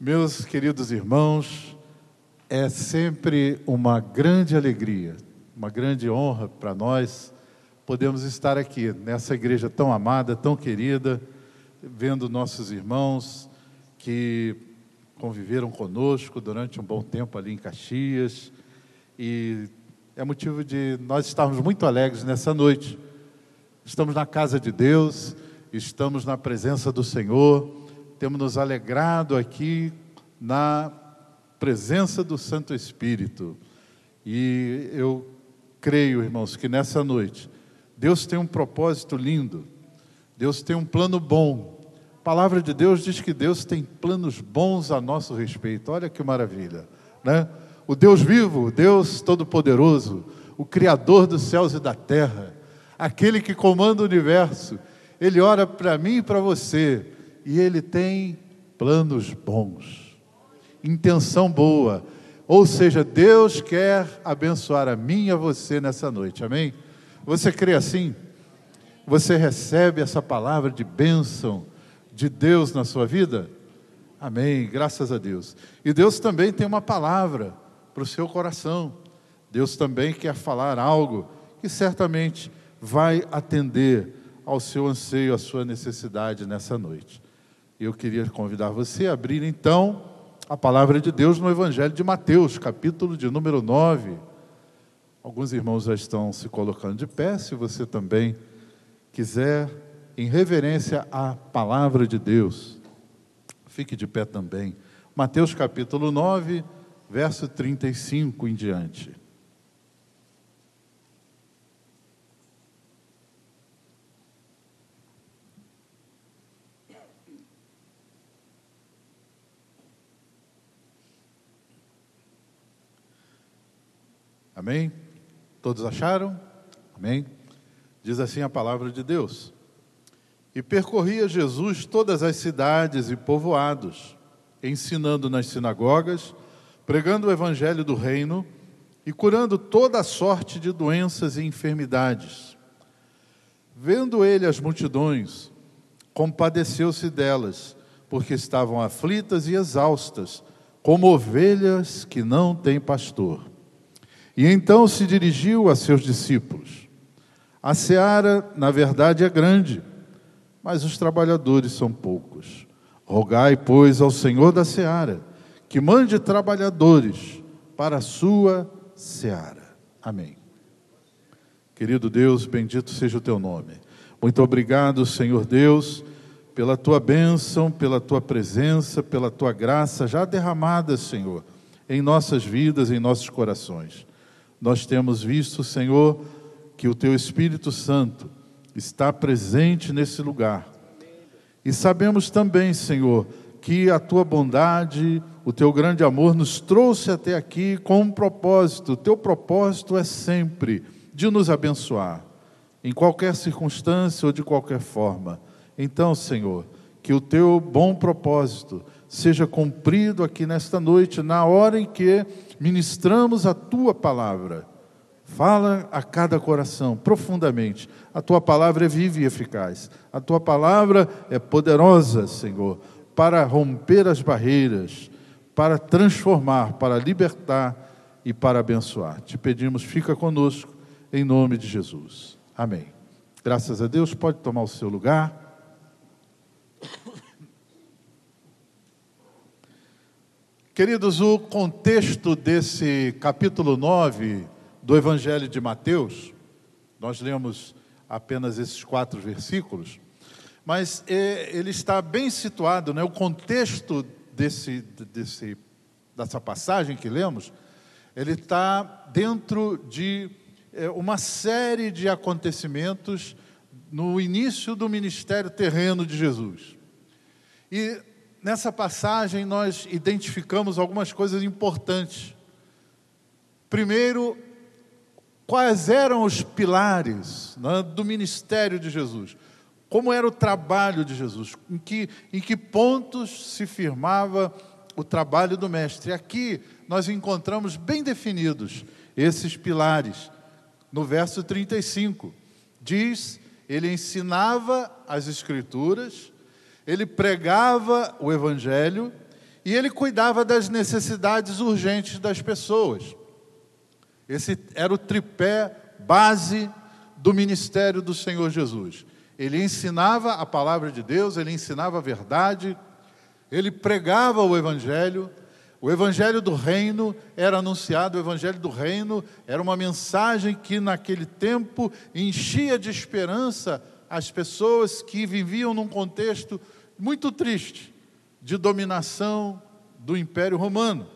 Meus queridos irmãos, é sempre uma grande alegria, uma grande honra para nós podemos estar aqui nessa igreja tão amada, tão querida, vendo nossos irmãos que conviveram conosco durante um bom tempo ali em Caxias e é motivo de nós estarmos muito alegres nessa noite. Estamos na casa de Deus, estamos na presença do Senhor temos nos alegrado aqui na presença do Santo Espírito. E eu creio, irmãos, que nessa noite Deus tem um propósito lindo, Deus tem um plano bom. A palavra de Deus diz que Deus tem planos bons a nosso respeito. Olha que maravilha, né? O Deus vivo, o Deus todo-poderoso, o Criador dos céus e da terra, aquele que comanda o universo, ele ora para mim e para você e Ele tem planos bons, intenção boa. Ou seja, Deus quer abençoar a mim e a você nessa noite, amém? Você crê assim? Você recebe essa palavra de bênção de Deus na sua vida? Amém, graças a Deus. E Deus também tem uma palavra para o seu coração. Deus também quer falar algo que certamente vai atender ao seu anseio, à sua necessidade nessa noite. Eu queria convidar você a abrir então a palavra de Deus no Evangelho de Mateus, capítulo de número 9. Alguns irmãos já estão se colocando de pé, se você também quiser, em reverência à palavra de Deus, fique de pé também. Mateus capítulo 9, verso 35 em diante. Amém? Todos acharam? Amém? Diz assim a palavra de Deus. E percorria Jesus todas as cidades e povoados, ensinando nas sinagogas, pregando o evangelho do reino e curando toda a sorte de doenças e enfermidades. Vendo ele as multidões, compadeceu-se delas, porque estavam aflitas e exaustas, como ovelhas que não têm pastor. E então se dirigiu a seus discípulos: A seara, na verdade, é grande, mas os trabalhadores são poucos. Rogai, pois, ao Senhor da seara que mande trabalhadores para a sua seara. Amém. Querido Deus, bendito seja o teu nome. Muito obrigado, Senhor Deus, pela tua bênção, pela tua presença, pela tua graça já derramada, Senhor, em nossas vidas, em nossos corações nós temos visto, Senhor, que o Teu Espírito Santo está presente nesse lugar. E sabemos também, Senhor, que a Tua bondade, o Teu grande amor nos trouxe até aqui com um propósito. O Teu propósito é sempre de nos abençoar, em qualquer circunstância ou de qualquer forma. Então, Senhor, que o Teu bom propósito seja cumprido aqui nesta noite, na hora em que ministramos a tua palavra. Fala a cada coração profundamente. A tua palavra é viva e eficaz. A tua palavra é poderosa, Senhor, para romper as barreiras, para transformar, para libertar e para abençoar. Te pedimos, fica conosco, em nome de Jesus. Amém. Graças a Deus, pode tomar o seu lugar. Queridos, o contexto desse capítulo 9 do Evangelho de Mateus, nós lemos apenas esses quatro versículos, mas é, ele está bem situado, né? o contexto desse, desse, dessa passagem que lemos, ele está dentro de é, uma série de acontecimentos no início do ministério terreno de Jesus. E nessa passagem nós identificamos algumas coisas importantes. Primeiro, quais eram os pilares né, do ministério de Jesus? Como era o trabalho de Jesus? Em que, em que pontos se firmava o trabalho do Mestre? Aqui nós encontramos bem definidos esses pilares. No verso 35, diz: ele ensinava as Escrituras ele pregava o Evangelho E ele cuidava das necessidades urgentes das pessoas. Esse era o tripé base do ministério do Senhor Jesus. Ele ensinava a palavra de Deus, ele ensinava a verdade, ele pregava o evangelho. O evangelho do reino era anunciado, o evangelho do reino era uma mensagem que naquele tempo enchia de esperança as pessoas que viviam num contexto muito triste de dominação do Império Romano.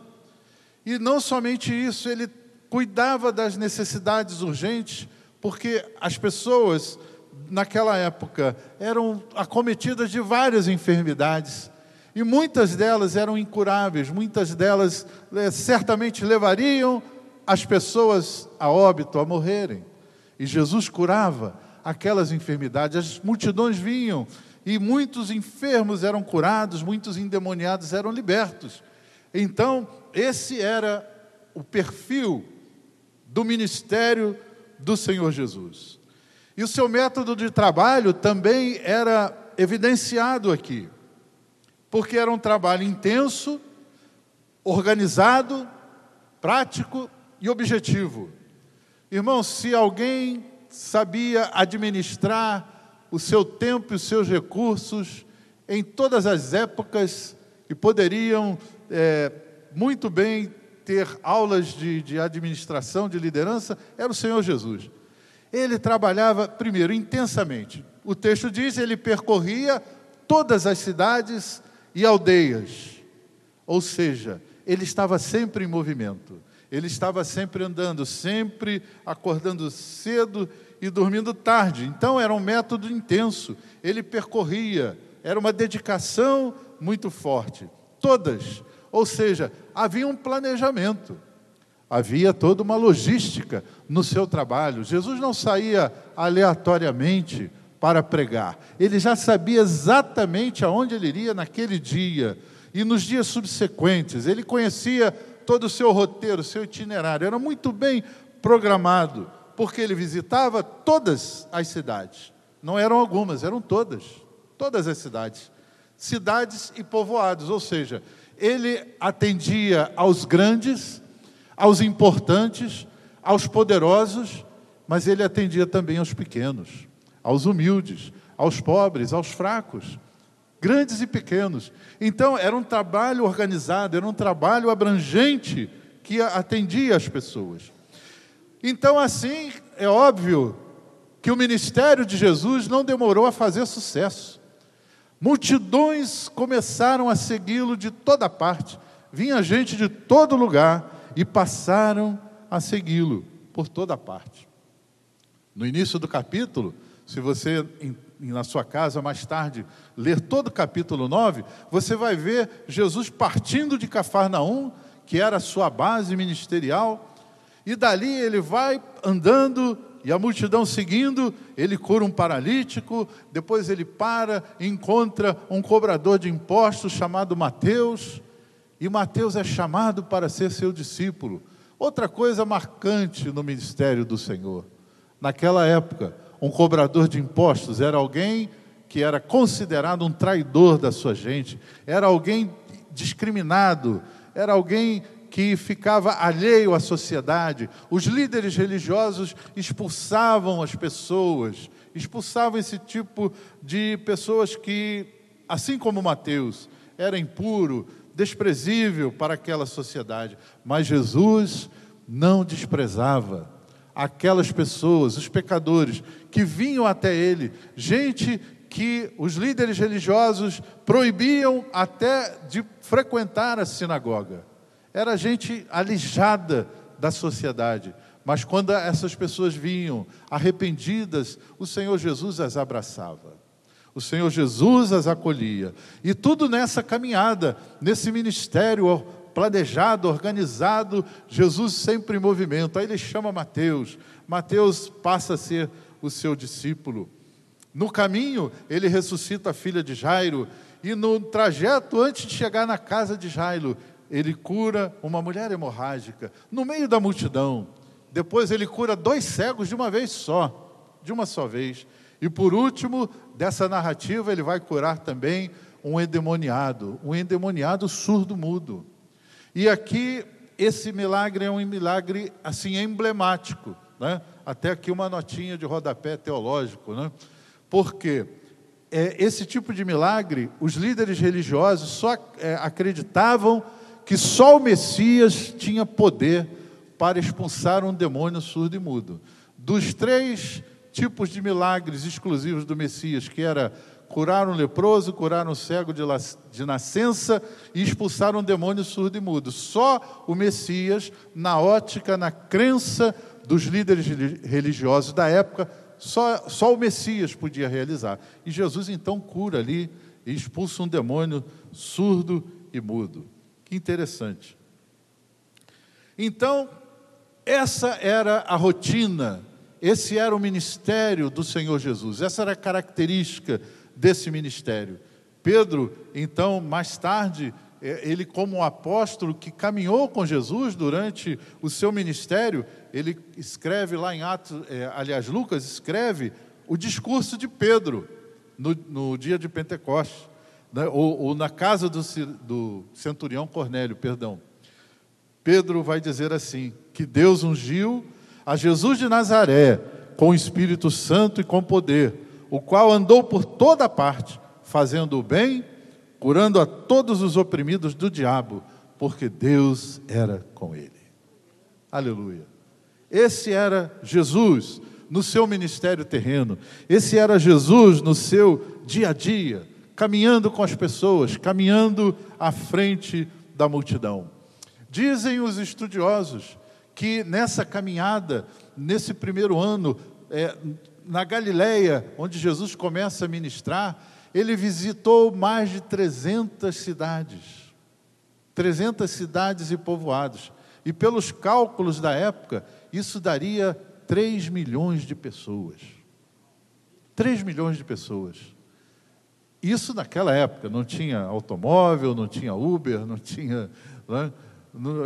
E não somente isso, ele cuidava das necessidades urgentes, porque as pessoas naquela época eram acometidas de várias enfermidades. E muitas delas eram incuráveis, muitas delas é, certamente levariam as pessoas a óbito, a morrerem. E Jesus curava aquelas enfermidades, as multidões vinham e muitos enfermos eram curados, muitos endemoniados eram libertos. Então, esse era o perfil do ministério do Senhor Jesus. E o seu método de trabalho também era evidenciado aqui, porque era um trabalho intenso, organizado, prático e objetivo. Irmãos, se alguém sabia administrar o seu tempo e os seus recursos em todas as épocas e poderiam é, muito bem ter aulas de, de administração, de liderança, era o Senhor Jesus. Ele trabalhava, primeiro, intensamente. O texto diz: ele percorria todas as cidades e aldeias. Ou seja, ele estava sempre em movimento. Ele estava sempre andando, sempre acordando cedo e dormindo tarde. Então era um método intenso. Ele percorria, era uma dedicação muito forte. Todas. Ou seja, havia um planejamento. Havia toda uma logística no seu trabalho. Jesus não saía aleatoriamente para pregar. Ele já sabia exatamente aonde ele iria naquele dia e nos dias subsequentes. Ele conhecia todo o seu roteiro, seu itinerário. Era muito bem programado porque ele visitava todas as cidades. Não eram algumas, eram todas. Todas as cidades. Cidades e povoados, ou seja, ele atendia aos grandes, aos importantes, aos poderosos, mas ele atendia também aos pequenos, aos humildes, aos pobres, aos fracos, grandes e pequenos. Então, era um trabalho organizado, era um trabalho abrangente que atendia as pessoas. Então, assim, é óbvio que o ministério de Jesus não demorou a fazer sucesso. Multidões começaram a segui-lo de toda parte, vinha gente de todo lugar e passaram a segui-lo por toda parte. No início do capítulo, se você na sua casa mais tarde ler todo o capítulo 9, você vai ver Jesus partindo de Cafarnaum, que era a sua base ministerial, e dali ele vai andando e a multidão seguindo, ele cura um paralítico, depois ele para, encontra um cobrador de impostos chamado Mateus, e Mateus é chamado para ser seu discípulo. Outra coisa marcante no ministério do Senhor. Naquela época, um cobrador de impostos era alguém que era considerado um traidor da sua gente, era alguém discriminado, era alguém que ficava alheio à sociedade. Os líderes religiosos expulsavam as pessoas, expulsavam esse tipo de pessoas que, assim como Mateus, era impuro, desprezível para aquela sociedade. Mas Jesus não desprezava aquelas pessoas, os pecadores que vinham até ele, gente que os líderes religiosos proibiam até de frequentar a sinagoga era gente alijada da sociedade. Mas quando essas pessoas vinham arrependidas, o Senhor Jesus as abraçava. O Senhor Jesus as acolhia. E tudo nessa caminhada, nesse ministério planejado, organizado, Jesus sempre em movimento. Aí ele chama Mateus. Mateus passa a ser o seu discípulo. No caminho, ele ressuscita a filha de Jairo. E no trajeto, antes de chegar na casa de Jairo, ele cura uma mulher hemorrágica no meio da multidão. Depois ele cura dois cegos de uma vez só, de uma só vez. E por último, dessa narrativa, ele vai curar também um endemoniado, um endemoniado surdo-mudo. E aqui esse milagre é um milagre assim emblemático, né? Até aqui uma notinha de rodapé teológico, né? Porque é, esse tipo de milagre, os líderes religiosos só é, acreditavam que só o Messias tinha poder para expulsar um demônio surdo e mudo. Dos três tipos de milagres exclusivos do Messias, que era curar um leproso, curar um cego de, de nascença e expulsar um demônio surdo e mudo. Só o Messias, na ótica, na crença dos líderes religiosos da época, só, só o Messias podia realizar. E Jesus então cura ali e expulsa um demônio surdo e mudo. Que interessante. Então, essa era a rotina, esse era o ministério do Senhor Jesus, essa era a característica desse ministério. Pedro, então, mais tarde, é, ele, como um apóstolo que caminhou com Jesus durante o seu ministério, ele escreve lá em Atos, é, aliás, Lucas escreve o discurso de Pedro no, no dia de Pentecostes, né, ou, ou, na casa do, do centurião Cornélio, perdão. Pedro vai dizer assim: que Deus ungiu a Jesus de Nazaré com o Espírito Santo e com poder o qual andou por toda parte, fazendo o bem, curando a todos os oprimidos do diabo, porque Deus era com ele. Aleluia. Esse era Jesus no seu ministério terreno, esse era Jesus no seu dia a dia, caminhando com as pessoas, caminhando à frente da multidão. Dizem os estudiosos que nessa caminhada, nesse primeiro ano, é, na Galileia, onde Jesus começa a ministrar, ele visitou mais de 300 cidades. 300 cidades e povoados. E pelos cálculos da época, isso daria 3 milhões de pessoas. 3 milhões de pessoas. Isso naquela época, não tinha automóvel, não tinha Uber, não tinha. Né?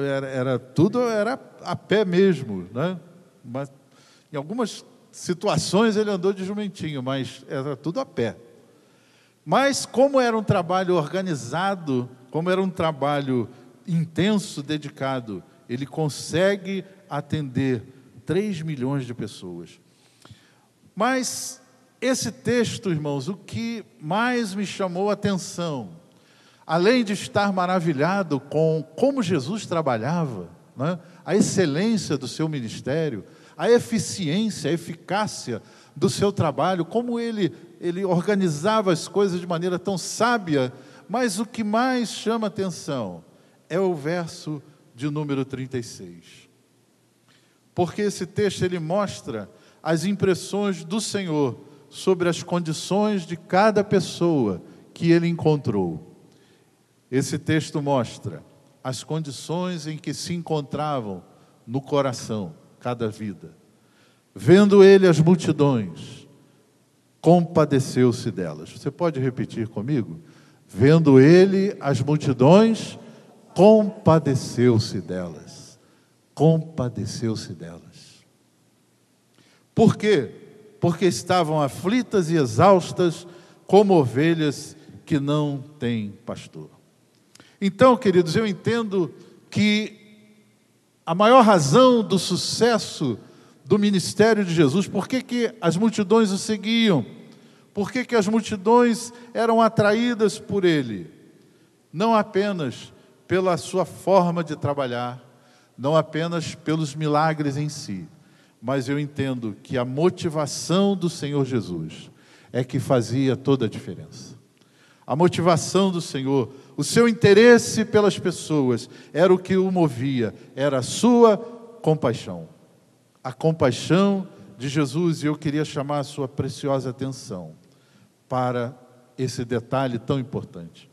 Era, era, tudo era a pé mesmo. Né? Mas em algumas situações ele andou de jumentinho, mas era tudo a pé. Mas como era um trabalho organizado, como era um trabalho intenso, dedicado, ele consegue atender 3 milhões de pessoas. Mas esse texto, irmãos, o que mais me chamou a atenção, além de estar maravilhado com como Jesus trabalhava, né, a excelência do seu ministério, a eficiência, a eficácia do seu trabalho, como ele, ele organizava as coisas de maneira tão sábia, mas o que mais chama atenção é o verso de número 36. Porque esse texto ele mostra as impressões do Senhor sobre as condições de cada pessoa que ele encontrou. Esse texto mostra as condições em que se encontravam no coração cada vida. Vendo ele as multidões, compadeceu-se delas. Você pode repetir comigo? Vendo ele as multidões, compadeceu-se delas. Compadeceu-se delas. Por quê? Porque estavam aflitas e exaustas, como ovelhas que não têm pastor. Então, queridos, eu entendo que a maior razão do sucesso do ministério de Jesus, por que, que as multidões o seguiam, por que, que as multidões eram atraídas por ele, não apenas pela sua forma de trabalhar, não apenas pelos milagres em si, mas eu entendo que a motivação do Senhor Jesus é que fazia toda a diferença. A motivação do Senhor o seu interesse pelas pessoas era o que o movia, era a sua compaixão. A compaixão de Jesus, e eu queria chamar a sua preciosa atenção para esse detalhe tão importante.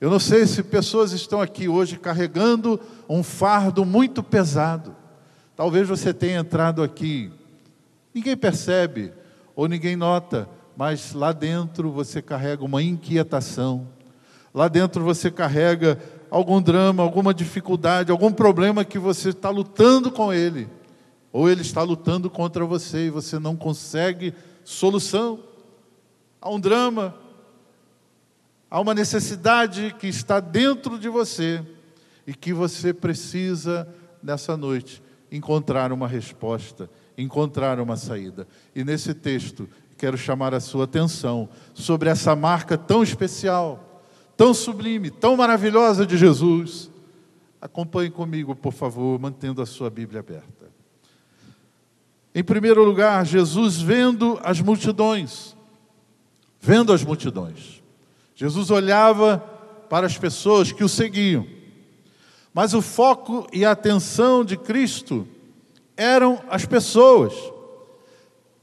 Eu não sei se pessoas estão aqui hoje carregando um fardo muito pesado. Talvez você tenha entrado aqui, ninguém percebe ou ninguém nota, mas lá dentro você carrega uma inquietação, Lá dentro você carrega algum drama, alguma dificuldade, algum problema que você está lutando com ele, ou ele está lutando contra você e você não consegue solução. Há um drama, Há uma necessidade que está dentro de você e que você precisa, nessa noite, encontrar uma resposta, encontrar uma saída. E nesse texto, quero chamar a sua atenção sobre essa marca tão especial, tão sublime, tão maravilhosa de Jesus. Acompanhe comigo, por favor, mantendo a sua Bíblia aberta. Em primeiro lugar, Jesus vendo as multidões, vendo as multidões. Jesus olhava para as pessoas que o seguiam. Mas o foco e a atenção de Cristo eram as pessoas.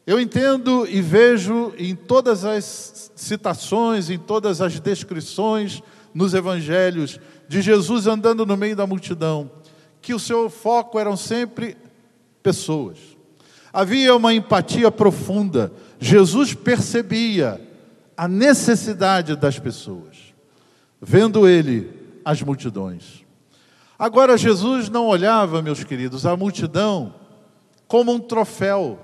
Eu entendo e vejo em todas as citações, em todas as descrições nos evangelhos de Jesus andando no meio da multidão, que o seu foco eram sempre pessoas. Havia uma empatia profunda. Jesus percebia a necessidade das pessoas, vendo ele as multidões. Agora, Jesus não olhava, meus queridos, a multidão como um troféu.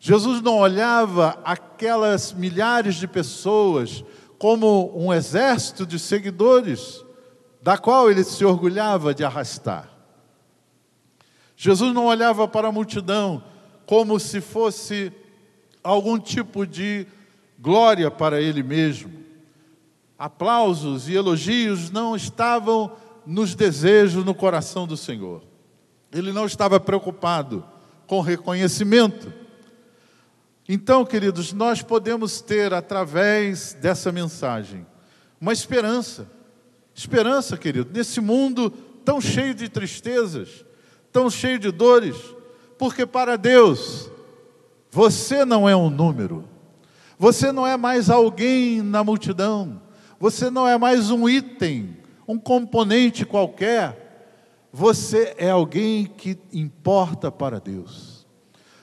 Jesus não olhava aquelas milhares de pessoas como um exército de seguidores, da qual ele se orgulhava de arrastar. Jesus não olhava para a multidão como se fosse algum tipo de glória para ele mesmo. Aplausos e elogios não estavam nos desejos no coração do Senhor. Ele não estava preocupado com reconhecimento. Então, queridos, nós podemos ter através dessa mensagem uma esperança. Esperança, querido, nesse mundo tão cheio de tristezas, tão cheio de dores, porque para Deus você não é um número. Você não é mais alguém na multidão. Você não é mais um item, um componente qualquer. Você é alguém que importa para Deus.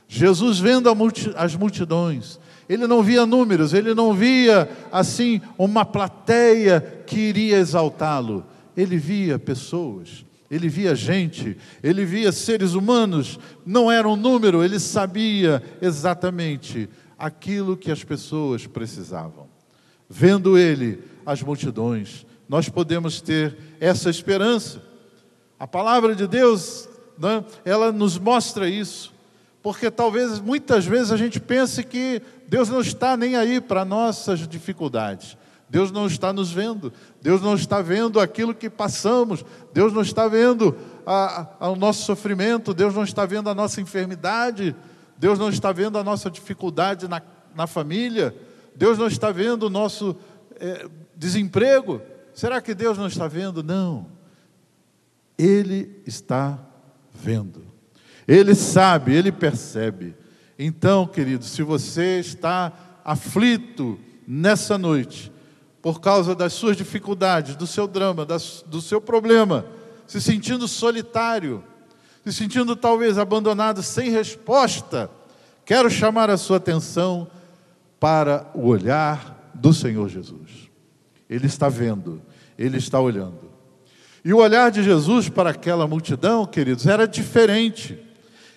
Jesus vendo as multidões, ele não via números, ele não via assim uma plateia que iria exaltá-lo. Ele via pessoas, ele via gente, ele via seres humanos, não era um número, ele sabia exatamente aquilo que as pessoas precisavam. Vendo ele as multidões, nós podemos ter essa esperança. A palavra de Deus, né, ela nos mostra isso, porque talvez muitas vezes a gente pense que Deus não está nem aí para nossas dificuldades. Deus não está nos vendo, Deus não está vendo aquilo que passamos, Deus não está vendo o nosso sofrimento, Deus não está vendo a nossa enfermidade, Deus não está vendo a nossa dificuldade na, na família, Deus não está vendo o nosso é, desemprego. Será que Deus não está vendo? Não. Ele está vendo. Ele sabe, ele percebe. Então, querido, se você está aflito nessa noite, por causa das suas dificuldades, do seu drama, do seu problema, se sentindo solitário, se sentindo talvez abandonado, sem resposta, quero chamar a sua atenção para o olhar do Senhor Jesus. Ele está vendo, ele está olhando. E o olhar de Jesus para aquela multidão, queridos, era diferente.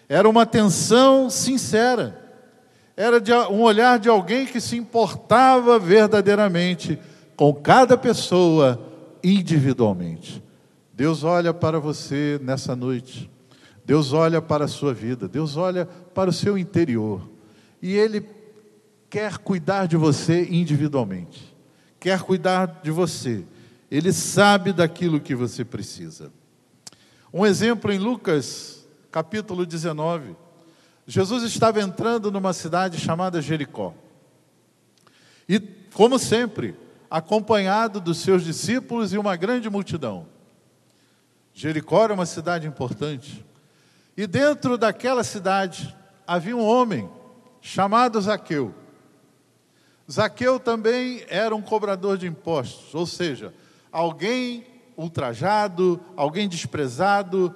Era uma atenção sincera. Era de, um olhar de alguém que se importava verdadeiramente com cada pessoa individualmente. Deus olha para você nessa noite. Deus olha para a sua vida. Deus olha para o seu interior. E Ele quer cuidar de você individualmente. Quer cuidar de você ele sabe daquilo que você precisa. Um exemplo em Lucas, capítulo 19. Jesus estava entrando numa cidade chamada Jericó. E, como sempre, acompanhado dos seus discípulos e uma grande multidão. Jericó era uma cidade importante. E dentro daquela cidade havia um homem chamado Zaqueu. Zaqueu também era um cobrador de impostos, ou seja, alguém ultrajado, alguém desprezado,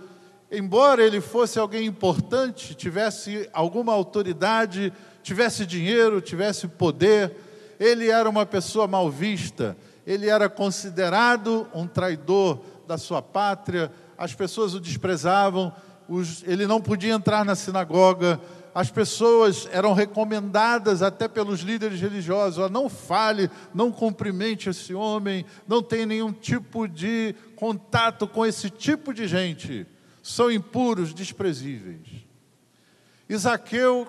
embora ele fosse alguém importante, tivesse alguma autoridade, tivesse dinheiro, tivesse poder, ele era uma pessoa mal vista, ele era considerado um traidor da sua pátria, as pessoas o desprezavam, ele não podia entrar na sinagoga, as pessoas eram recomendadas até pelos líderes religiosos: não fale, não cumprimente esse homem, não tenha nenhum tipo de contato com esse tipo de gente. São impuros, desprezíveis. Isaqueu,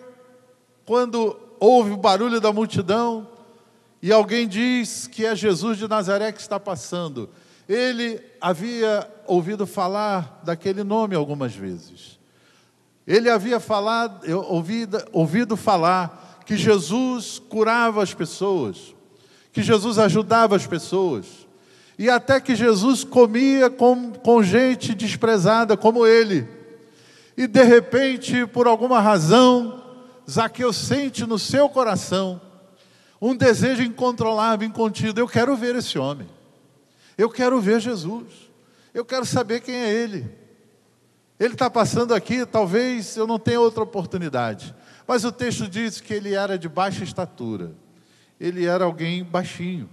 quando ouve o barulho da multidão e alguém diz que é Jesus de Nazaré que está passando, ele havia ouvido falar daquele nome algumas vezes. Ele havia falado, ouvido, ouvido falar que Jesus curava as pessoas, que Jesus ajudava as pessoas, e até que Jesus comia com, com gente desprezada como ele. E de repente, por alguma razão, Zaqueu sente no seu coração um desejo incontrolável, incontido. Eu quero ver esse homem. Eu quero ver Jesus. Eu quero saber quem é ele. Ele está passando aqui, talvez eu não tenha outra oportunidade. Mas o texto diz que ele era de baixa estatura. Ele era alguém baixinho.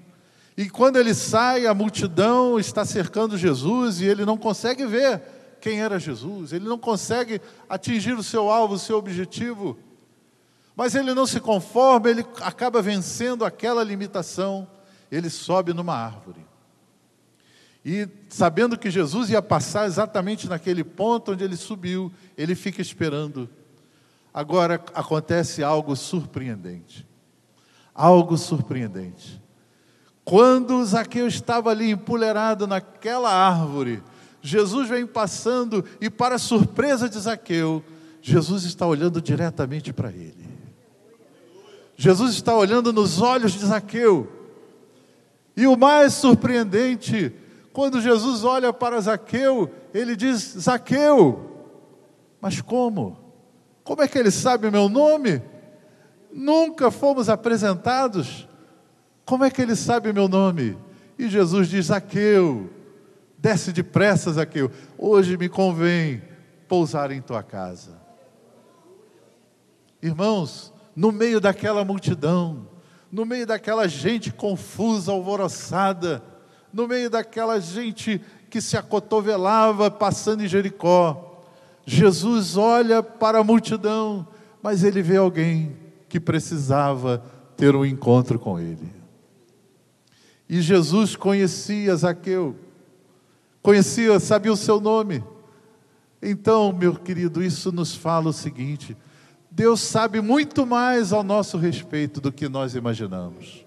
E quando ele sai, a multidão está cercando Jesus e ele não consegue ver quem era Jesus. Ele não consegue atingir o seu alvo, o seu objetivo. Mas ele não se conforma, ele acaba vencendo aquela limitação. Ele sobe numa árvore. E sabendo que Jesus ia passar exatamente naquele ponto onde ele subiu, ele fica esperando. Agora acontece algo surpreendente. Algo surpreendente. Quando Zaqueu estava ali empolerado naquela árvore, Jesus vem passando e, para surpresa de Zaqueu, Jesus está olhando diretamente para ele. Jesus está olhando nos olhos de Zaqueu. E o mais surpreendente quando Jesus olha para Zaqueu, ele diz: Zaqueu, mas como? Como é que ele sabe o meu nome? Nunca fomos apresentados. Como é que ele sabe o meu nome? E Jesus diz: Zaqueu, desce depressa, Zaqueu. Hoje me convém pousar em tua casa. Irmãos, no meio daquela multidão, no meio daquela gente confusa, alvoroçada, no meio daquela gente que se acotovelava passando em Jericó. Jesus olha para a multidão, mas ele vê alguém que precisava ter um encontro com ele. E Jesus conhecia Zaqueu, conhecia, sabia o seu nome. Então, meu querido, isso nos fala o seguinte: Deus sabe muito mais ao nosso respeito do que nós imaginamos.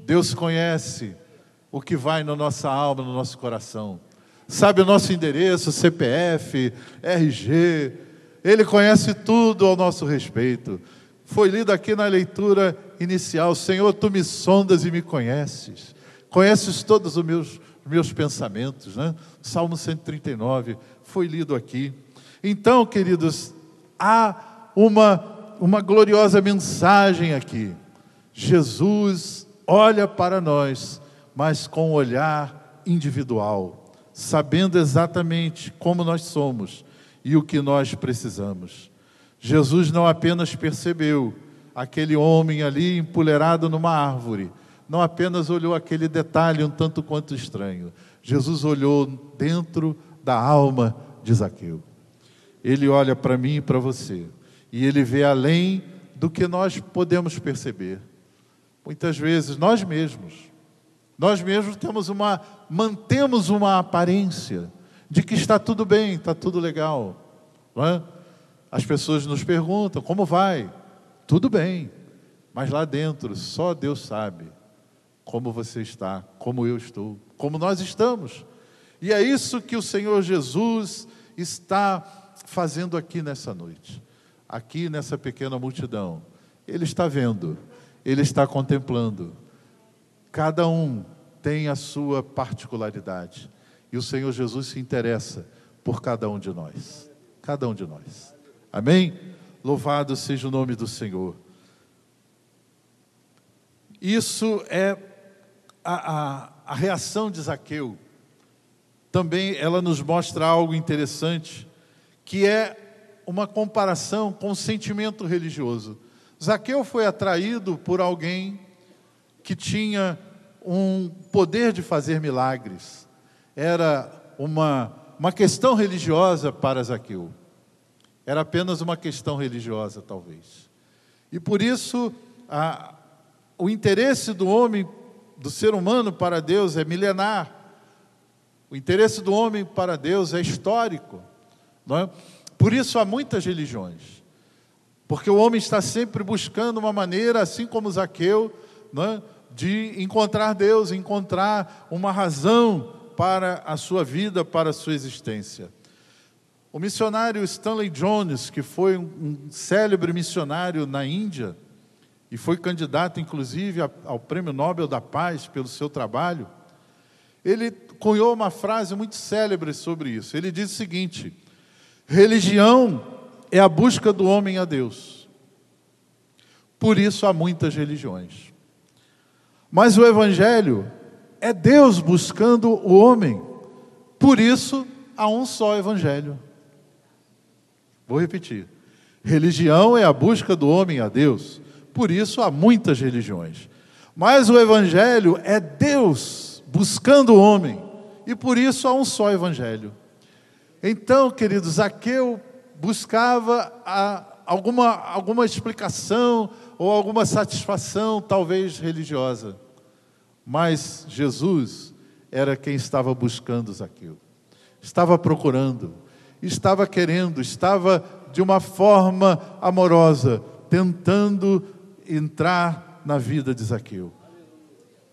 Deus conhece o que vai na nossa alma, no nosso coração. Sabe o nosso endereço, CPF, RG, Ele conhece tudo ao nosso respeito. Foi lido aqui na leitura inicial: Senhor, tu me sondas e me conheces, conheces todos os meus, meus pensamentos, né? Salmo 139 foi lido aqui. Então, queridos, há uma, uma gloriosa mensagem aqui. Jesus olha para nós mas com um olhar individual, sabendo exatamente como nós somos e o que nós precisamos. Jesus não apenas percebeu aquele homem ali empolerado numa árvore, não apenas olhou aquele detalhe um tanto quanto estranho. Jesus olhou dentro da alma de Zaqueu. Ele olha para mim e para você, e ele vê além do que nós podemos perceber. Muitas vezes nós mesmos nós mesmos temos uma, mantemos uma aparência de que está tudo bem, está tudo legal. É? As pessoas nos perguntam: como vai? Tudo bem, mas lá dentro só Deus sabe como você está, como eu estou, como nós estamos. E é isso que o Senhor Jesus está fazendo aqui nessa noite, aqui nessa pequena multidão. Ele está vendo, ele está contemplando, Cada um tem a sua particularidade. E o Senhor Jesus se interessa por cada um de nós. Cada um de nós. Amém? Louvado seja o nome do Senhor. Isso é a, a, a reação de Zaqueu. Também ela nos mostra algo interessante, que é uma comparação com o sentimento religioso. Zaqueu foi atraído por alguém que tinha um poder de fazer milagres. Era uma, uma questão religiosa para Zaqueu. era apenas uma questão religiosa, talvez. E por isso, a, o interesse do homem, do ser humano para Deus é milenar. O interesse do homem para Deus é histórico. Não é? Por isso há muitas religiões. Porque o homem está sempre buscando uma maneira, assim como Zaqueu, não é? De encontrar Deus, encontrar uma razão para a sua vida, para a sua existência. O missionário Stanley Jones, que foi um célebre missionário na Índia e foi candidato, inclusive, ao Prêmio Nobel da Paz pelo seu trabalho, ele cunhou uma frase muito célebre sobre isso. Ele diz o seguinte: religião é a busca do homem a Deus. Por isso há muitas religiões. Mas o Evangelho é Deus buscando o homem. Por isso há um só Evangelho. Vou repetir. Religião é a busca do homem a Deus. Por isso há muitas religiões. Mas o Evangelho é Deus buscando o homem. E por isso há um só Evangelho. Então, queridos, Zaqueu buscava a, alguma, alguma explicação ou alguma satisfação, talvez religiosa. Mas Jesus era quem estava buscando Zaqueu, estava procurando, estava querendo, estava de uma forma amorosa, tentando entrar na vida de Zaqueu.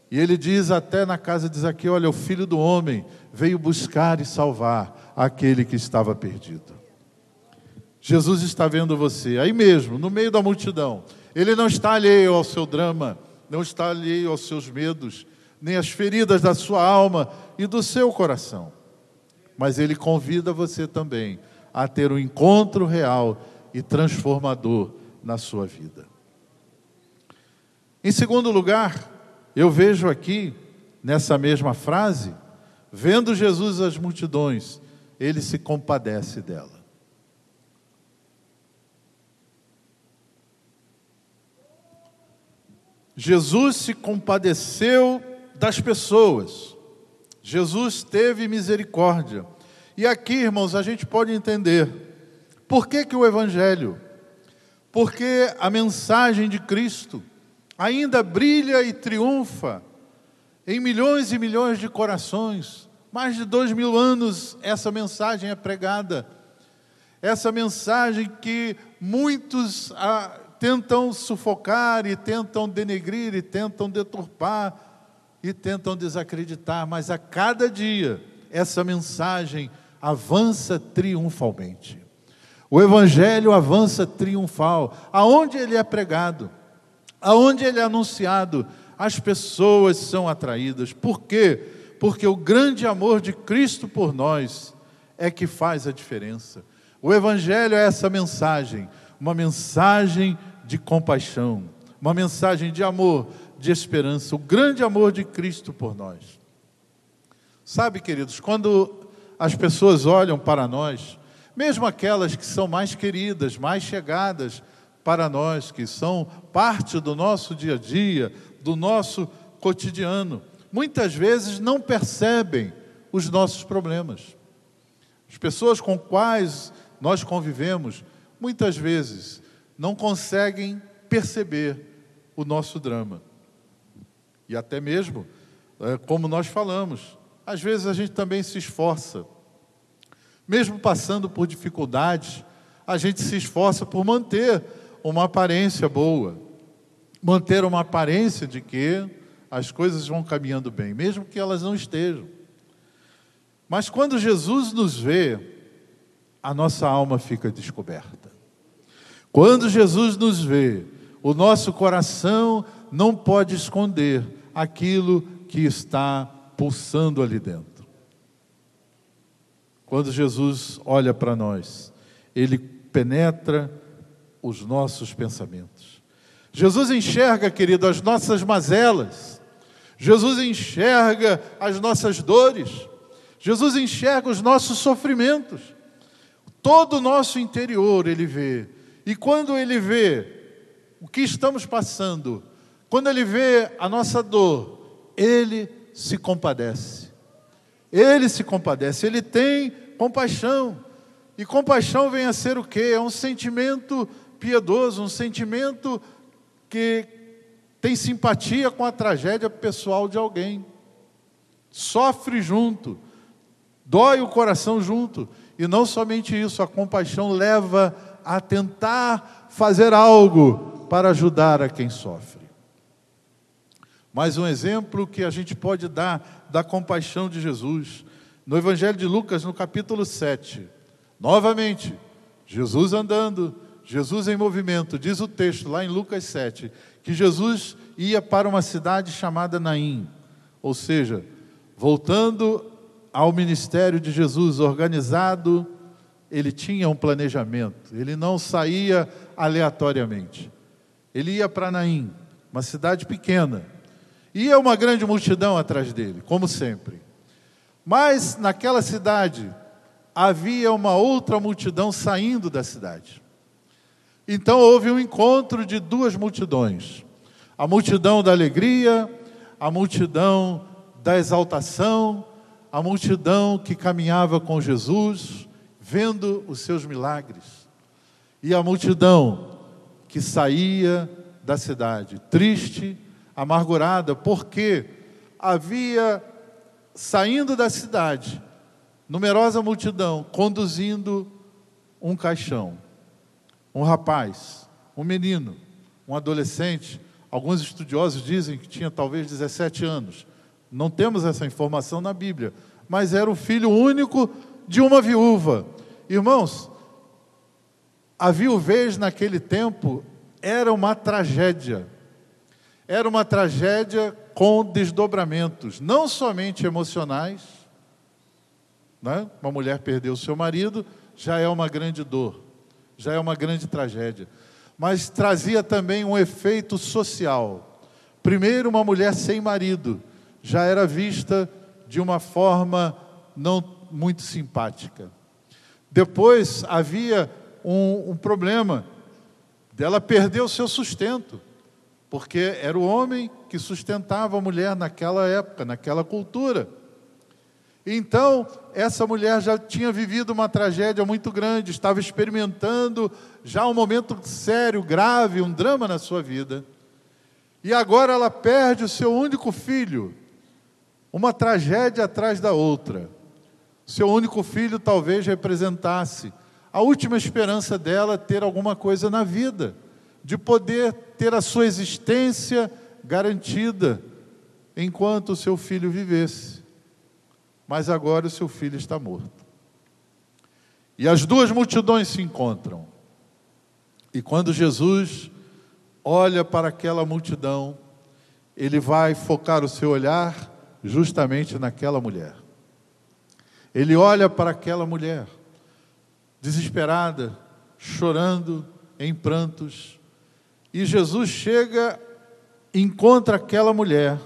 E ele diz até na casa de Zaqueu: Olha, o filho do homem veio buscar e salvar aquele que estava perdido. Jesus está vendo você aí mesmo, no meio da multidão. Ele não está alheio ao seu drama, não está alheio aos seus medos, nem às feridas da sua alma e do seu coração. Mas ele convida você também a ter um encontro real e transformador na sua vida. Em segundo lugar, eu vejo aqui, nessa mesma frase, vendo Jesus as multidões, ele se compadece dela. Jesus se compadeceu das pessoas. Jesus teve misericórdia. E aqui, irmãos, a gente pode entender por que, que o Evangelho, porque a mensagem de Cristo ainda brilha e triunfa em milhões e milhões de corações. Mais de dois mil anos essa mensagem é pregada. Essa mensagem que muitos ah, tentam sufocar e tentam denegrir e tentam deturpar e tentam desacreditar, mas a cada dia essa mensagem avança triunfalmente. O evangelho avança triunfal. Aonde ele é pregado, aonde ele é anunciado, as pessoas são atraídas. Por quê? Porque o grande amor de Cristo por nós é que faz a diferença. O evangelho é essa mensagem uma mensagem de compaixão, uma mensagem de amor, de esperança, o grande amor de Cristo por nós. Sabe, queridos, quando as pessoas olham para nós, mesmo aquelas que são mais queridas, mais chegadas para nós, que são parte do nosso dia a dia, do nosso cotidiano, muitas vezes não percebem os nossos problemas. As pessoas com quais nós convivemos muitas vezes não conseguem perceber o nosso drama. E até mesmo, é, como nós falamos, às vezes a gente também se esforça, mesmo passando por dificuldades, a gente se esforça por manter uma aparência boa, manter uma aparência de que as coisas vão caminhando bem, mesmo que elas não estejam. Mas quando Jesus nos vê, a nossa alma fica descoberta. Quando Jesus nos vê, o nosso coração não pode esconder aquilo que está pulsando ali dentro. Quando Jesus olha para nós, ele penetra os nossos pensamentos. Jesus enxerga, querido, as nossas mazelas. Jesus enxerga as nossas dores. Jesus enxerga os nossos sofrimentos. Todo o nosso interior ele vê. E quando ele vê o que estamos passando, quando ele vê a nossa dor, ele se compadece. Ele se compadece, ele tem compaixão. E compaixão vem a ser o quê? É um sentimento piedoso, um sentimento que tem simpatia com a tragédia pessoal de alguém. Sofre junto, dói o coração junto. E não somente isso, a compaixão leva a tentar fazer algo para ajudar a quem sofre. Mais um exemplo que a gente pode dar da compaixão de Jesus. No Evangelho de Lucas, no capítulo 7, novamente, Jesus andando, Jesus em movimento, diz o texto lá em Lucas 7, que Jesus ia para uma cidade chamada Naim, ou seja, voltando ao ministério de Jesus organizado, ele tinha um planejamento, ele não saía aleatoriamente. Ele ia para Naim, uma cidade pequena, Ia uma grande multidão atrás dele, como sempre. Mas naquela cidade havia uma outra multidão saindo da cidade. Então houve um encontro de duas multidões: a multidão da alegria, a multidão da exaltação, a multidão que caminhava com Jesus, vendo os seus milagres, e a multidão que saía da cidade, triste, amargurada, porque havia saindo da cidade numerosa multidão conduzindo um caixão. Um rapaz, um menino, um adolescente, alguns estudiosos dizem que tinha talvez 17 anos. Não temos essa informação na Bíblia, mas era o filho único de uma viúva. Irmãos, a viuvez naquele tempo era uma tragédia. Era uma tragédia com desdobramentos, não somente emocionais. Né? Uma mulher perdeu seu marido, já é uma grande dor, já é uma grande tragédia. Mas trazia também um efeito social. Primeiro, uma mulher sem marido já era vista de uma forma não muito simpática. Depois havia um, um problema dela perder o seu sustento porque era o homem que sustentava a mulher naquela época, naquela cultura. Então, essa mulher já tinha vivido uma tragédia muito grande, estava experimentando já um momento sério, grave, um drama na sua vida. E agora ela perde o seu único filho, uma tragédia atrás da outra. Seu único filho talvez representasse a última esperança dela ter alguma coisa na vida de poder ter a sua existência garantida enquanto o seu filho vivesse. Mas agora o seu filho está morto. E as duas multidões se encontram. E quando Jesus olha para aquela multidão, ele vai focar o seu olhar justamente naquela mulher. Ele olha para aquela mulher, desesperada, chorando, em prantos, e Jesus chega, encontra aquela mulher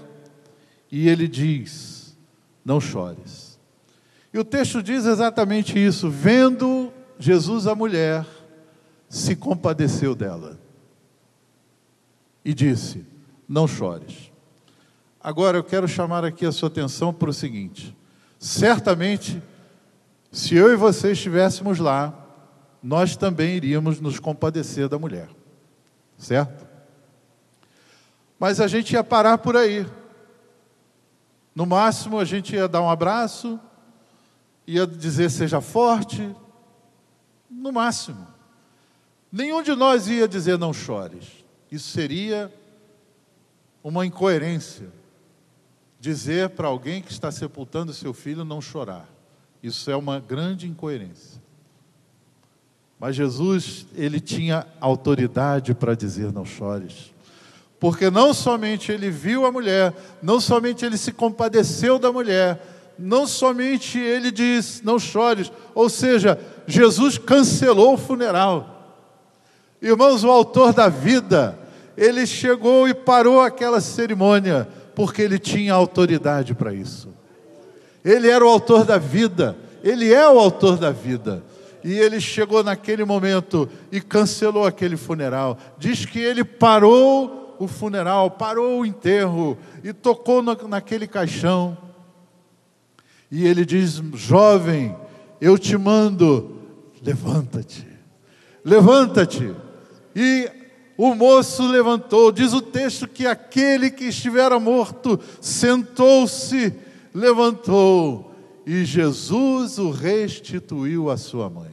e ele diz: Não chores. E o texto diz exatamente isso: vendo Jesus a mulher, se compadeceu dela e disse: Não chores. Agora eu quero chamar aqui a sua atenção para o seguinte: certamente, se eu e você estivéssemos lá, nós também iríamos nos compadecer da mulher certo? Mas a gente ia parar por aí. No máximo, a gente ia dar um abraço, ia dizer seja forte, no máximo. Nenhum de nós ia dizer não chores. Isso seria uma incoerência. Dizer para alguém que está sepultando seu filho não chorar. Isso é uma grande incoerência. Mas Jesus, ele tinha autoridade para dizer: não chores. Porque não somente ele viu a mulher, não somente ele se compadeceu da mulher, não somente ele diz: não chores. Ou seja, Jesus cancelou o funeral. Irmãos, o autor da vida, ele chegou e parou aquela cerimônia, porque ele tinha autoridade para isso. Ele era o autor da vida, ele é o autor da vida. E ele chegou naquele momento e cancelou aquele funeral. Diz que ele parou o funeral, parou o enterro e tocou naquele caixão. E ele diz: Jovem, eu te mando, levanta-te, levanta-te. E o moço levantou, diz o texto que aquele que estivera morto sentou-se, levantou, e Jesus o restituiu à sua mãe.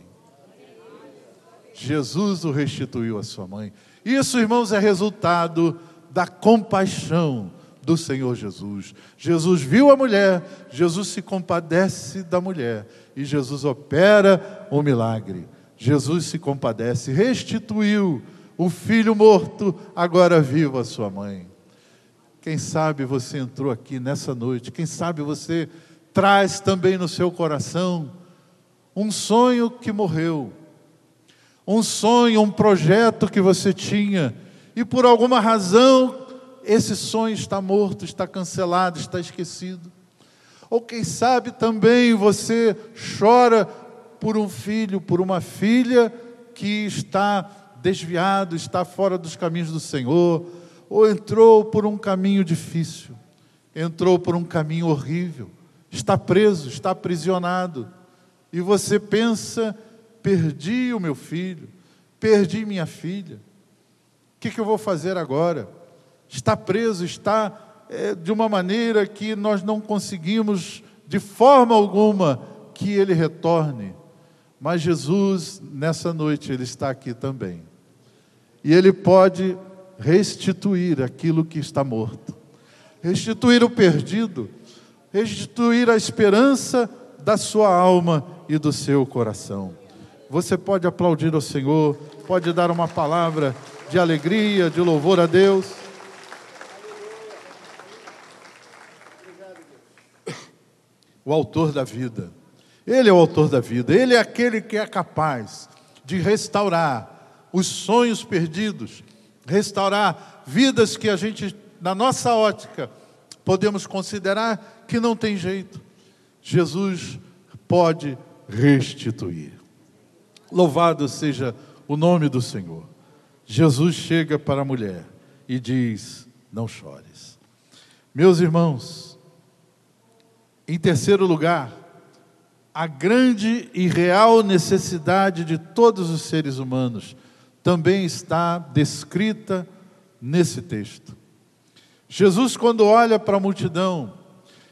Jesus o restituiu à sua mãe. Isso, irmãos, é resultado da compaixão do Senhor Jesus. Jesus viu a mulher, Jesus se compadece da mulher e Jesus opera o milagre. Jesus se compadece, restituiu o filho morto, agora vivo a sua mãe. Quem sabe você entrou aqui nessa noite, quem sabe você traz também no seu coração um sonho que morreu, um sonho, um projeto que você tinha, e por alguma razão esse sonho está morto, está cancelado, está esquecido. Ou quem sabe também você chora por um filho, por uma filha que está desviado, está fora dos caminhos do Senhor, ou entrou por um caminho difícil, entrou por um caminho horrível, está preso, está aprisionado, e você pensa: perdi o meu filho, perdi minha filha, o que, que eu vou fazer agora? está preso, está é, de uma maneira que nós não conseguimos, de forma alguma, que ele retorne. Mas Jesus, nessa noite, ele está aqui também. E ele pode restituir aquilo que está morto, restituir o perdido, restituir a esperança da sua alma e do seu coração. Você pode aplaudir ao Senhor, pode dar uma palavra de alegria, de louvor a Deus. o autor da vida. Ele é o autor da vida, ele é aquele que é capaz de restaurar os sonhos perdidos, restaurar vidas que a gente, na nossa ótica, podemos considerar que não tem jeito. Jesus pode restituir. Louvado seja o nome do Senhor. Jesus chega para a mulher e diz: Não chores. Meus irmãos, em terceiro lugar, a grande e real necessidade de todos os seres humanos também está descrita nesse texto. Jesus, quando olha para a multidão,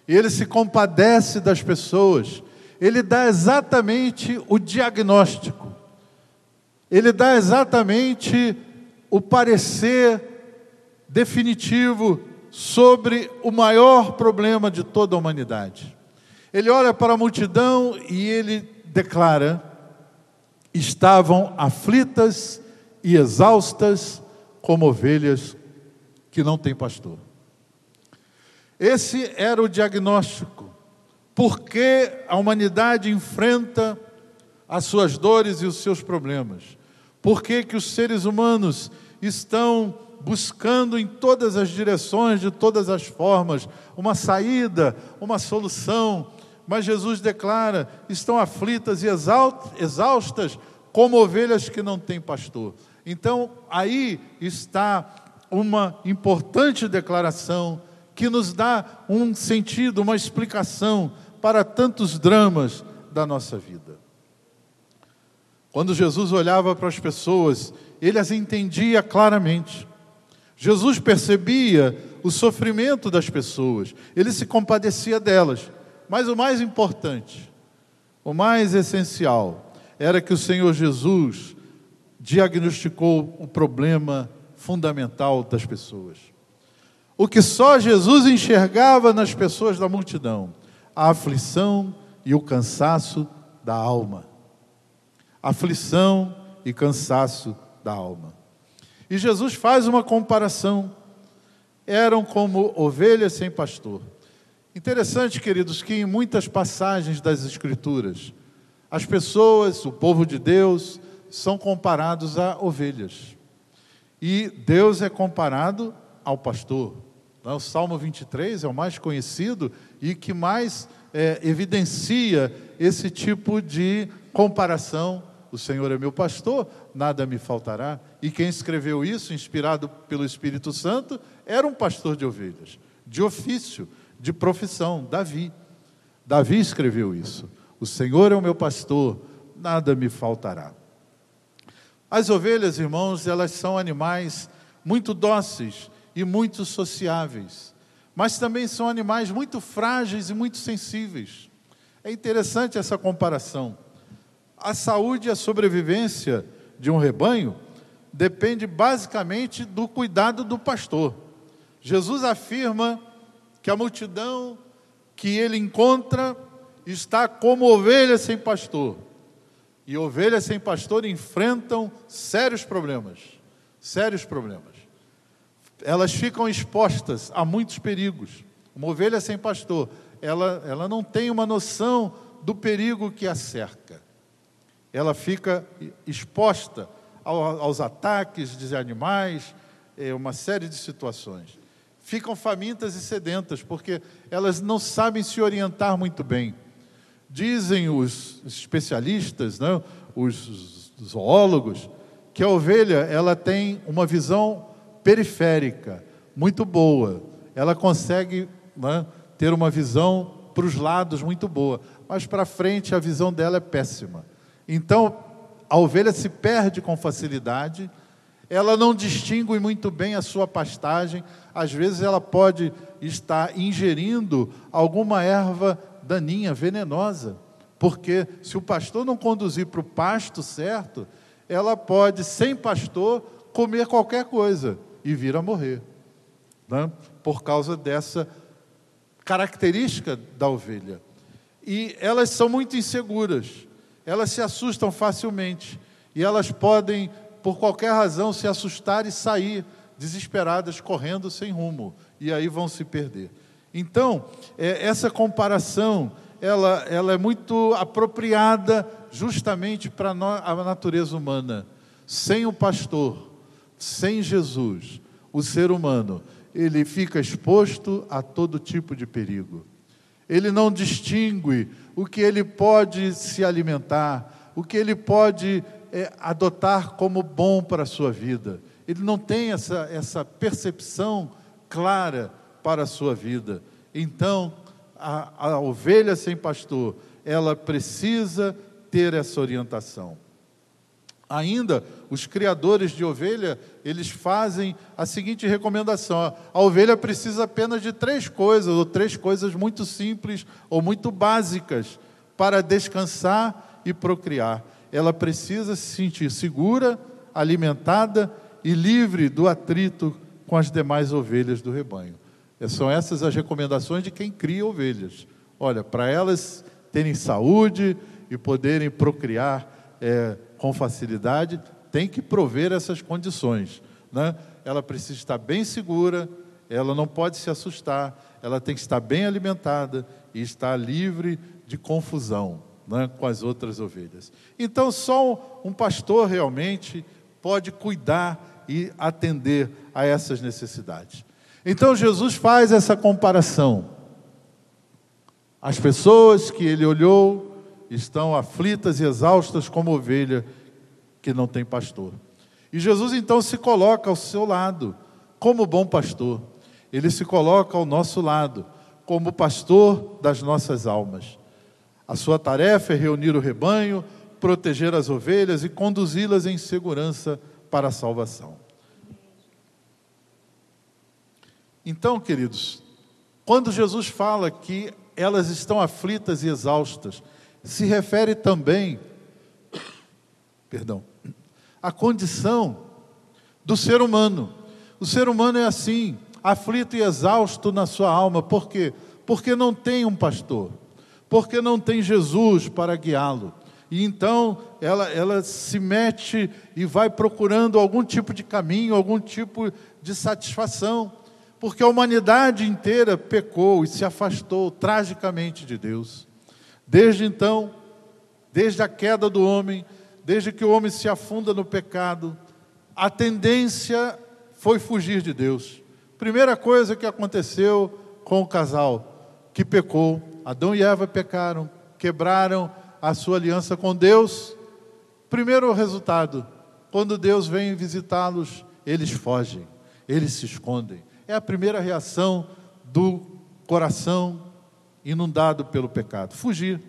ele se compadece das pessoas, ele dá exatamente o diagnóstico, ele dá exatamente o parecer definitivo sobre o maior problema de toda a humanidade. Ele olha para a multidão e ele declara: estavam aflitas e exaustas como ovelhas que não têm pastor. Esse era o diagnóstico. Porque a humanidade enfrenta as suas dores e os seus problemas? Por que, que os seres humanos estão buscando em todas as direções, de todas as formas, uma saída, uma solução. Mas Jesus declara: estão aflitas e exaustas, como ovelhas que não têm pastor. Então, aí está uma importante declaração que nos dá um sentido, uma explicação para tantos dramas da nossa vida. Quando Jesus olhava para as pessoas, ele as entendia claramente. Jesus percebia o sofrimento das pessoas, ele se compadecia delas. Mas o mais importante, o mais essencial, era que o Senhor Jesus diagnosticou o problema fundamental das pessoas. O que só Jesus enxergava nas pessoas da multidão: a aflição e o cansaço da alma. Aflição e cansaço da alma. E Jesus faz uma comparação. Eram como ovelhas sem pastor. Interessante, queridos, que em muitas passagens das Escrituras, as pessoas, o povo de Deus, são comparados a ovelhas. E Deus é comparado ao pastor. O Salmo 23 é o mais conhecido e que mais é, evidencia esse tipo de comparação o Senhor é meu pastor, nada me faltará. E quem escreveu isso, inspirado pelo Espírito Santo, era um pastor de ovelhas, de ofício, de profissão, Davi. Davi escreveu isso. O Senhor é o meu pastor, nada me faltará. As ovelhas, irmãos, elas são animais muito dóceis e muito sociáveis, mas também são animais muito frágeis e muito sensíveis. É interessante essa comparação. A saúde e a sobrevivência de um rebanho depende basicamente do cuidado do pastor. Jesus afirma que a multidão que ele encontra está como ovelha sem pastor. E ovelhas sem pastor enfrentam sérios problemas. Sérios problemas. Elas ficam expostas a muitos perigos. Uma ovelha sem pastor, ela, ela não tem uma noção do perigo que a cerca. Ela fica exposta ao, aos ataques de animais, é, uma série de situações. Ficam famintas e sedentas, porque elas não sabem se orientar muito bem. Dizem os especialistas, né, os zoólogos, que a ovelha ela tem uma visão periférica muito boa. Ela consegue né, ter uma visão para os lados muito boa, mas para frente a visão dela é péssima. Então a ovelha se perde com facilidade, ela não distingue muito bem a sua pastagem, às vezes ela pode estar ingerindo alguma erva daninha, venenosa, porque se o pastor não conduzir para o pasto certo, ela pode, sem pastor, comer qualquer coisa e vir a morrer, né? por causa dessa característica da ovelha. E elas são muito inseguras, elas se assustam facilmente e elas podem, por qualquer razão, se assustar e sair desesperadas, correndo sem rumo, e aí vão se perder. Então, é, essa comparação, ela, ela é muito apropriada justamente para a natureza humana. Sem o pastor, sem Jesus, o ser humano, ele fica exposto a todo tipo de perigo. Ele não distingue o que ele pode se alimentar, o que ele pode é, adotar como bom para a sua vida. Ele não tem essa, essa percepção clara para a sua vida. Então, a, a ovelha sem pastor, ela precisa ter essa orientação. Ainda, os criadores de ovelha, eles fazem a seguinte recomendação: a ovelha precisa apenas de três coisas, ou três coisas muito simples ou muito básicas para descansar e procriar. Ela precisa se sentir segura, alimentada e livre do atrito com as demais ovelhas do rebanho. É, são essas as recomendações de quem cria ovelhas. Olha, para elas terem saúde e poderem procriar é, com facilidade, tem que prover essas condições. Né? Ela precisa estar bem segura, ela não pode se assustar, ela tem que estar bem alimentada e estar livre de confusão né, com as outras ovelhas. Então, só um pastor realmente pode cuidar e atender a essas necessidades. Então Jesus faz essa comparação. As pessoas que ele olhou estão aflitas e exaustas como ovelha que não tem pastor. E Jesus então se coloca ao seu lado, como bom pastor. Ele se coloca ao nosso lado, como pastor das nossas almas. A sua tarefa é reunir o rebanho, proteger as ovelhas e conduzi-las em segurança para a salvação. Então, queridos, quando Jesus fala que elas estão aflitas e exaustas, se refere também, perdão, à condição do ser humano. O ser humano é assim, aflito e exausto na sua alma, por quê? Porque não tem um pastor, porque não tem Jesus para guiá-lo. E então ela, ela se mete e vai procurando algum tipo de caminho, algum tipo de satisfação porque a humanidade inteira pecou e se afastou tragicamente de Deus. Desde então, desde a queda do homem, desde que o homem se afunda no pecado, a tendência foi fugir de Deus. Primeira coisa que aconteceu com o casal que pecou, Adão e Eva pecaram, quebraram a sua aliança com Deus. Primeiro resultado, quando Deus vem visitá-los, eles fogem, eles se escondem é a primeira reação do coração inundado pelo pecado: fugir.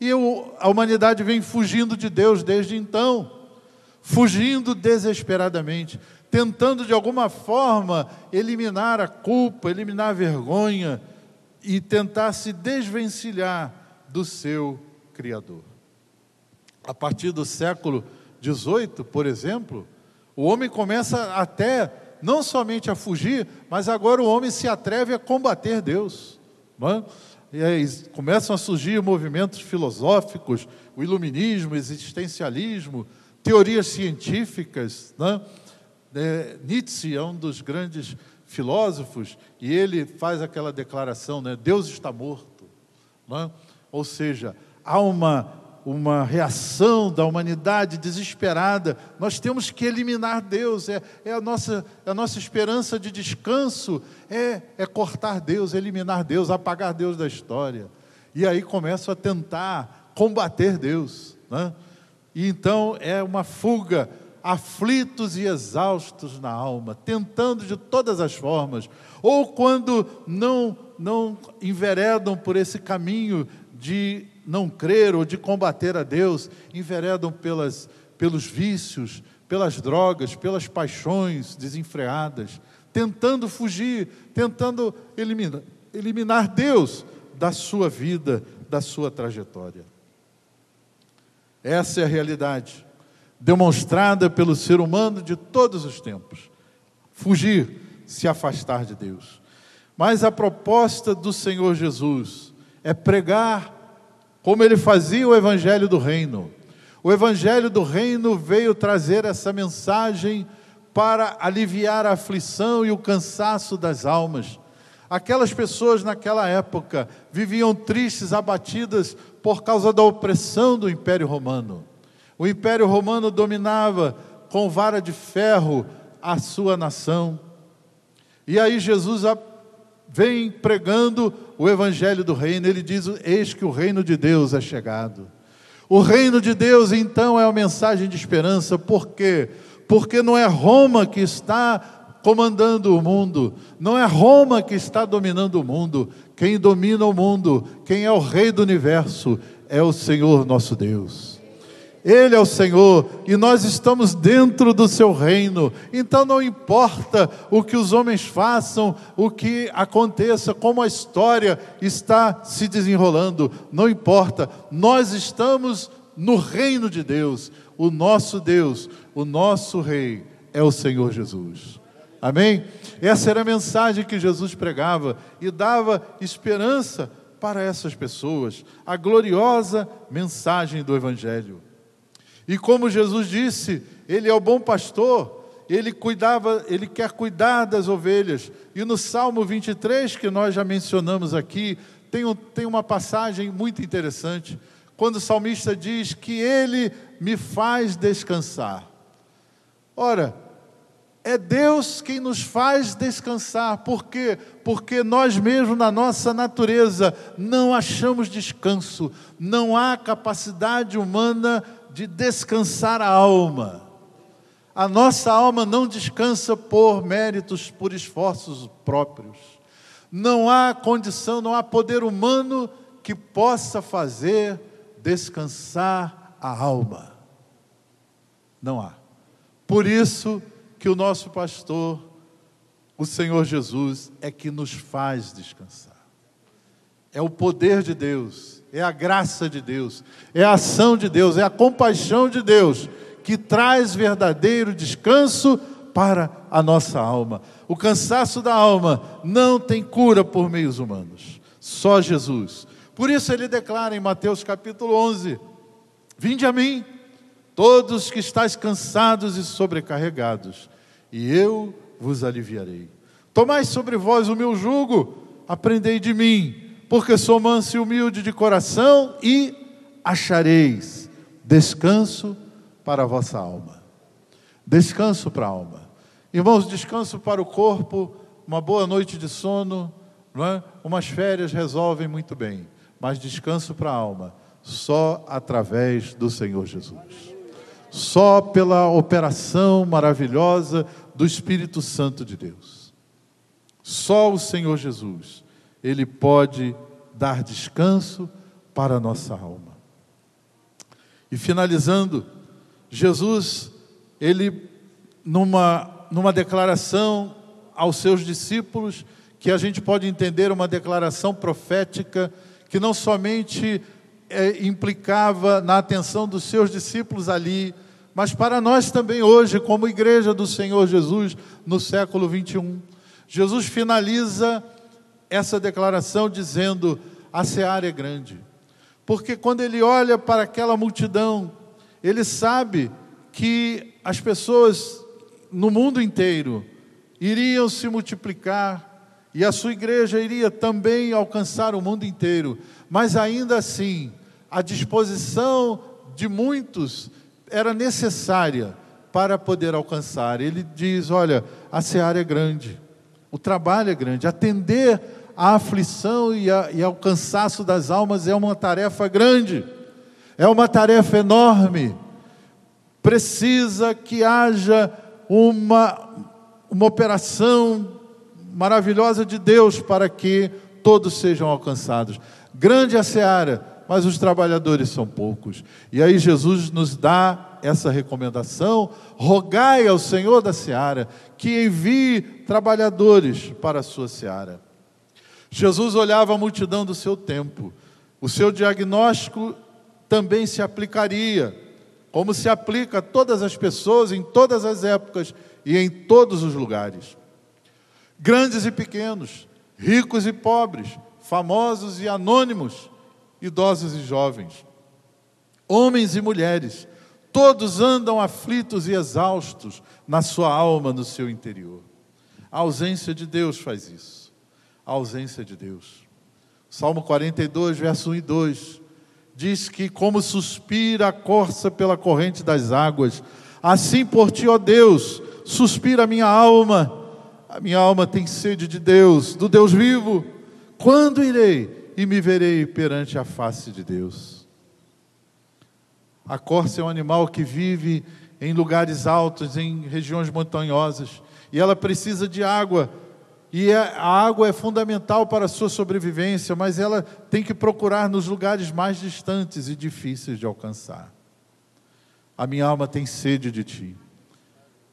E eu, a humanidade vem fugindo de Deus desde então, fugindo desesperadamente, tentando de alguma forma eliminar a culpa, eliminar a vergonha e tentar se desvencilhar do seu Criador. A partir do século XVIII, por exemplo, o homem começa até não somente a fugir, mas agora o homem se atreve a combater Deus. Não é? E aí começam a surgir movimentos filosóficos, o iluminismo, o existencialismo, teorias científicas. Né? É, Nietzsche é um dos grandes filósofos e ele faz aquela declaração: né? Deus está morto. Né? Ou seja, há uma uma reação da humanidade desesperada. Nós temos que eliminar Deus, é, é, a, nossa, a nossa esperança de descanso, é, é cortar Deus, eliminar Deus, apagar Deus da história. E aí começam a tentar combater Deus. Né? E então é uma fuga, aflitos e exaustos na alma, tentando de todas as formas, ou quando não, não enveredam por esse caminho de não crer ou de combater a Deus, enveredam pelas, pelos vícios, pelas drogas, pelas paixões desenfreadas, tentando fugir, tentando eliminar, eliminar Deus da sua vida, da sua trajetória. Essa é a realidade demonstrada pelo ser humano de todos os tempos. Fugir, se afastar de Deus. Mas a proposta do Senhor Jesus é pregar como ele fazia o evangelho do reino. O evangelho do reino veio trazer essa mensagem para aliviar a aflição e o cansaço das almas. Aquelas pessoas naquela época viviam tristes, abatidas por causa da opressão do Império Romano. O Império Romano dominava com vara de ferro a sua nação. E aí Jesus vem pregando o evangelho do reino, ele diz: Eis que o reino de Deus é chegado. O reino de Deus, então, é uma mensagem de esperança, por quê? Porque não é Roma que está comandando o mundo, não é Roma que está dominando o mundo, quem domina o mundo, quem é o rei do universo, é o Senhor nosso Deus. Ele é o Senhor e nós estamos dentro do seu reino. Então não importa o que os homens façam, o que aconteça, como a história está se desenrolando, não importa. Nós estamos no reino de Deus. O nosso Deus, o nosso rei é o Senhor Jesus. Amém? Essa era a mensagem que Jesus pregava e dava esperança para essas pessoas, a gloriosa mensagem do evangelho. E como Jesus disse, ele é o bom pastor, ele cuidava, ele quer cuidar das ovelhas. E no Salmo 23, que nós já mencionamos aqui, tem, um, tem uma passagem muito interessante, quando o salmista diz que ele me faz descansar. Ora, é Deus quem nos faz descansar. Por quê? Porque nós mesmos, na nossa natureza, não achamos descanso. Não há capacidade humana de descansar a alma. A nossa alma não descansa por méritos, por esforços próprios. Não há condição, não há poder humano que possa fazer descansar a alma. Não há. Por isso que o nosso pastor, o Senhor Jesus, é que nos faz descansar. É o poder de Deus é a graça de Deus, é a ação de Deus, é a compaixão de Deus que traz verdadeiro descanso para a nossa alma. O cansaço da alma não tem cura por meios humanos, só Jesus. Por isso ele declara em Mateus capítulo 11: Vinde a mim, todos que estáis cansados e sobrecarregados, e eu vos aliviarei. Tomai sobre vós o meu jugo, aprendei de mim porque sou manso e humilde de coração, e achareis descanso para a vossa alma. Descanso para a alma. Irmãos, descanso para o corpo, uma boa noite de sono, não é? umas férias resolvem muito bem, mas descanso para a alma, só através do Senhor Jesus. Só pela operação maravilhosa do Espírito Santo de Deus. Só o Senhor Jesus ele pode dar descanso para a nossa alma. E finalizando, Jesus, ele, numa, numa declaração aos seus discípulos, que a gente pode entender uma declaração profética, que não somente é, implicava na atenção dos seus discípulos ali, mas para nós também hoje, como igreja do Senhor Jesus, no século 21. Jesus finaliza essa declaração dizendo: a seara é grande. Porque quando ele olha para aquela multidão, ele sabe que as pessoas no mundo inteiro iriam se multiplicar e a sua igreja iria também alcançar o mundo inteiro, mas ainda assim, a disposição de muitos era necessária para poder alcançar. Ele diz: olha, a seara é grande, o trabalho é grande, atender a aflição e, a, e ao cansaço das almas é uma tarefa grande, é uma tarefa enorme. Precisa que haja uma, uma operação maravilhosa de Deus para que todos sejam alcançados. Grande é a seara, mas os trabalhadores são poucos. E aí Jesus nos dá essa recomendação: rogai ao Senhor da seara que envie trabalhadores para a sua seara. Jesus olhava a multidão do seu tempo. O seu diagnóstico também se aplicaria, como se aplica a todas as pessoas, em todas as épocas e em todos os lugares. Grandes e pequenos, ricos e pobres, famosos e anônimos, idosos e jovens, homens e mulheres, todos andam aflitos e exaustos na sua alma, no seu interior. A ausência de Deus faz isso a ausência de Deus. Salmo 42, verso 1 e 2 diz que, como suspira a corça pela corrente das águas, assim por ti, ó Deus, suspira a minha alma. A minha alma tem sede de Deus, do Deus vivo. Quando irei e me verei perante a face de Deus? A corça é um animal que vive em lugares altos, em regiões montanhosas, e ela precisa de água e a água é fundamental para a sua sobrevivência, mas ela tem que procurar nos lugares mais distantes e difíceis de alcançar. A minha alma tem sede de ti.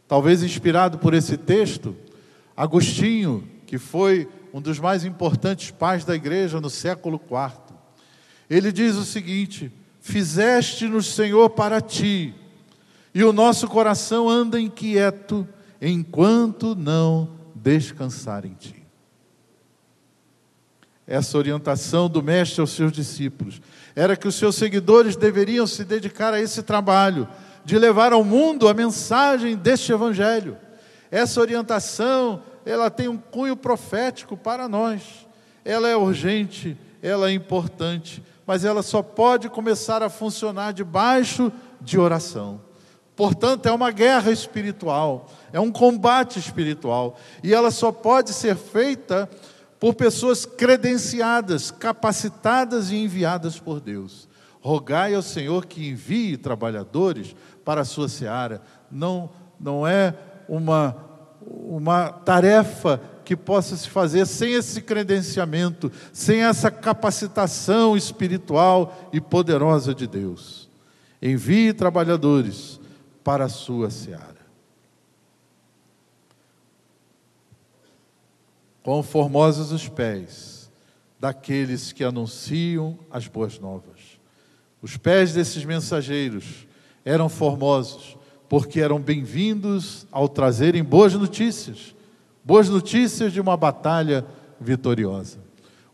Talvez inspirado por esse texto, Agostinho, que foi um dos mais importantes pais da igreja no século IV, ele diz o seguinte: Fizeste-nos, Senhor, para ti, e o nosso coração anda inquieto enquanto não descansar em ti. Essa orientação do Mestre aos seus discípulos era que os seus seguidores deveriam se dedicar a esse trabalho de levar ao mundo a mensagem deste Evangelho. Essa orientação, ela tem um cunho profético para nós. Ela é urgente, ela é importante, mas ela só pode começar a funcionar debaixo de oração. Portanto, é uma guerra espiritual, é um combate espiritual, e ela só pode ser feita por pessoas credenciadas, capacitadas e enviadas por Deus. Rogai ao Senhor que envie trabalhadores para a sua seara. Não, não é uma, uma tarefa que possa se fazer sem esse credenciamento, sem essa capacitação espiritual e poderosa de Deus. Envie trabalhadores para a sua seara. Quão formosos os pés daqueles que anunciam as boas novas. Os pés desses mensageiros eram formosos, porque eram bem-vindos ao trazerem boas notícias, boas notícias de uma batalha vitoriosa.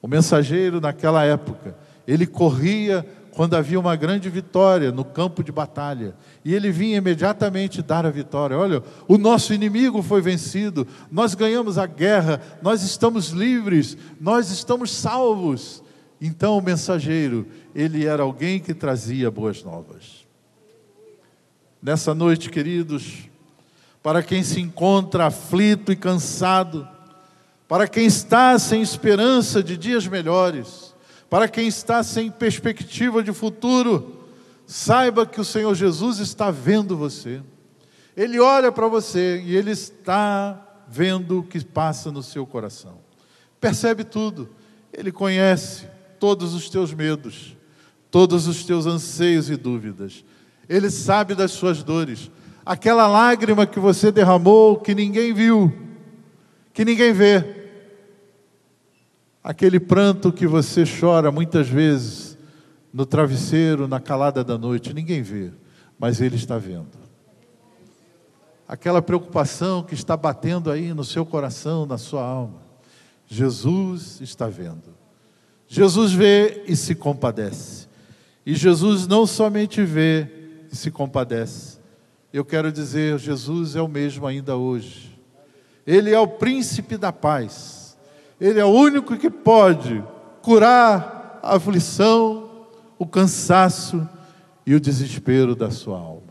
O mensageiro, naquela época, ele corria quando havia uma grande vitória no campo de batalha. E ele vinha imediatamente dar a vitória. Olha, o nosso inimigo foi vencido, nós ganhamos a guerra, nós estamos livres, nós estamos salvos. Então o mensageiro, ele era alguém que trazia boas novas. Nessa noite, queridos, para quem se encontra aflito e cansado, para quem está sem esperança de dias melhores, para quem está sem perspectiva de futuro, saiba que o Senhor Jesus está vendo você. Ele olha para você e ele está vendo o que passa no seu coração. Percebe tudo. Ele conhece todos os teus medos, todos os teus anseios e dúvidas. Ele sabe das suas dores. Aquela lágrima que você derramou, que ninguém viu, que ninguém vê. Aquele pranto que você chora muitas vezes no travesseiro, na calada da noite, ninguém vê, mas Ele está vendo. Aquela preocupação que está batendo aí no seu coração, na sua alma, Jesus está vendo. Jesus vê e se compadece. E Jesus não somente vê e se compadece. Eu quero dizer, Jesus é o mesmo ainda hoje. Ele é o príncipe da paz. Ele é o único que pode curar a aflição, o cansaço e o desespero da sua alma.